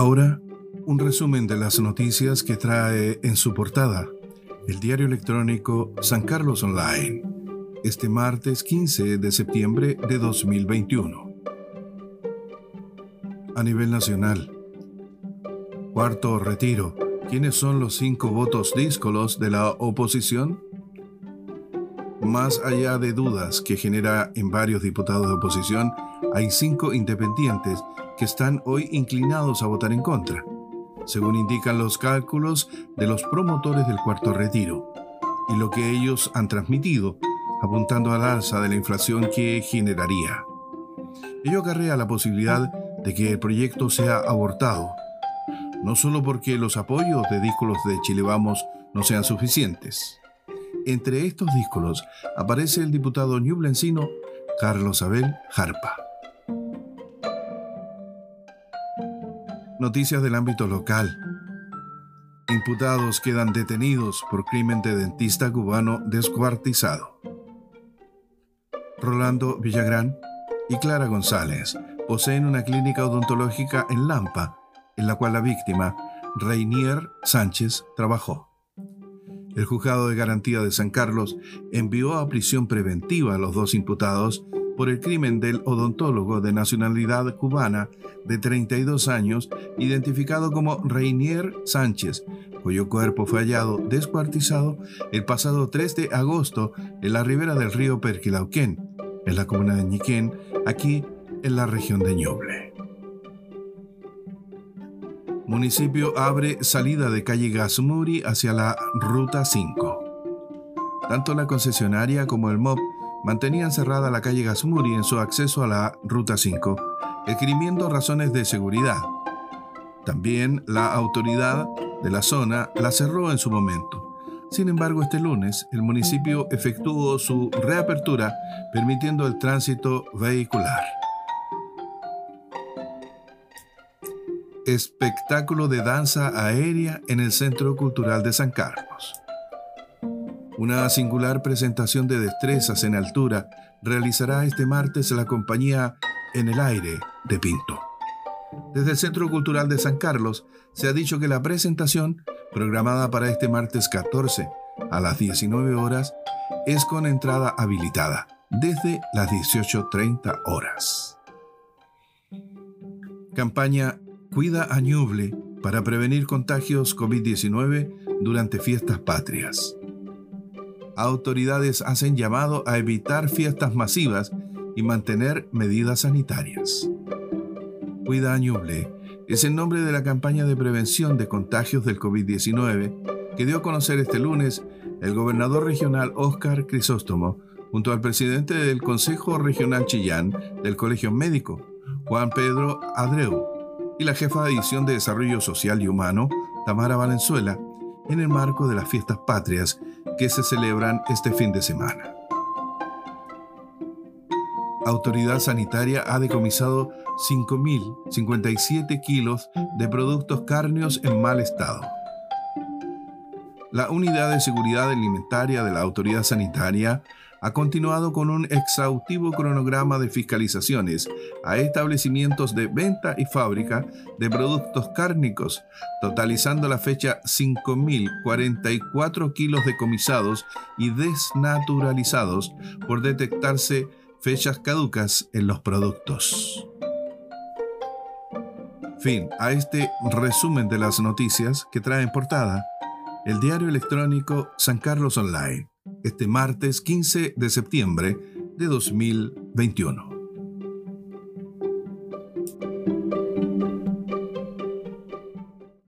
Ahora, un resumen de las noticias que trae en su portada el diario electrónico San Carlos Online, este martes 15 de septiembre de 2021. A nivel nacional, cuarto retiro. ¿Quiénes son los cinco votos díscolos de la oposición? Más allá de dudas que genera en varios diputados de oposición, hay cinco independientes que están hoy inclinados a votar en contra, según indican los cálculos de los promotores del cuarto retiro y lo que ellos han transmitido, apuntando al alza de la inflación que generaría. Ello acarrea la posibilidad de que el proyecto sea abortado, no solo porque los apoyos de díscolos de Chile Vamos no sean suficientes. Entre estos díscolos aparece el diputado ñublencino Carlos Abel Jarpa. Noticias del ámbito local. Imputados quedan detenidos por crimen de dentista cubano descuartizado. Rolando Villagrán y Clara González poseen una clínica odontológica en Lampa, en la cual la víctima, Reinier Sánchez, trabajó. El juzgado de garantía de San Carlos envió a prisión preventiva a los dos imputados por el crimen del odontólogo de nacionalidad cubana de 32 años, identificado como Reinier Sánchez, cuyo cuerpo fue hallado descuartizado el pasado 3 de agosto en la ribera del río Perquilauquén, en la comuna de Ñiquén, aquí en la región de Ñuble. Municipio abre salida de calle Gasmuri hacia la Ruta 5. Tanto la concesionaria como el MOB mantenían cerrada la calle Gasmuri en su acceso a la Ruta 5, escribiendo razones de seguridad. También la autoridad de la zona la cerró en su momento. Sin embargo, este lunes el municipio efectuó su reapertura permitiendo el tránsito vehicular. Espectáculo de danza aérea en el Centro Cultural de San Carlos. Una singular presentación de destrezas en altura realizará este martes la compañía En el Aire de Pinto. Desde el Centro Cultural de San Carlos se ha dicho que la presentación, programada para este martes 14 a las 19 horas, es con entrada habilitada desde las 18.30 horas. Campaña Cuida a Ñuble para prevenir contagios COVID-19 durante fiestas patrias autoridades hacen llamado a evitar fiestas masivas y mantener medidas sanitarias. Cuida Ñuble es el nombre de la campaña de prevención de contagios del COVID-19 que dio a conocer este lunes el gobernador regional Óscar Crisóstomo junto al presidente del Consejo Regional Chillán del Colegio Médico, Juan Pedro Adreu, y la jefa de División de Desarrollo Social y Humano, Tamara Valenzuela, en el marco de las fiestas patrias que se celebran este fin de semana. Autoridad Sanitaria ha decomisado 5.057 kilos de productos cárneos en mal estado. La Unidad de Seguridad Alimentaria de la Autoridad Sanitaria ha continuado con un exhaustivo cronograma de fiscalizaciones a establecimientos de venta y fábrica de productos cárnicos, totalizando la fecha 5.044 kilos decomisados y desnaturalizados por detectarse fechas caducas en los productos. Fin a este resumen de las noticias que trae en portada el diario electrónico San Carlos Online este martes 15 de septiembre de 2021.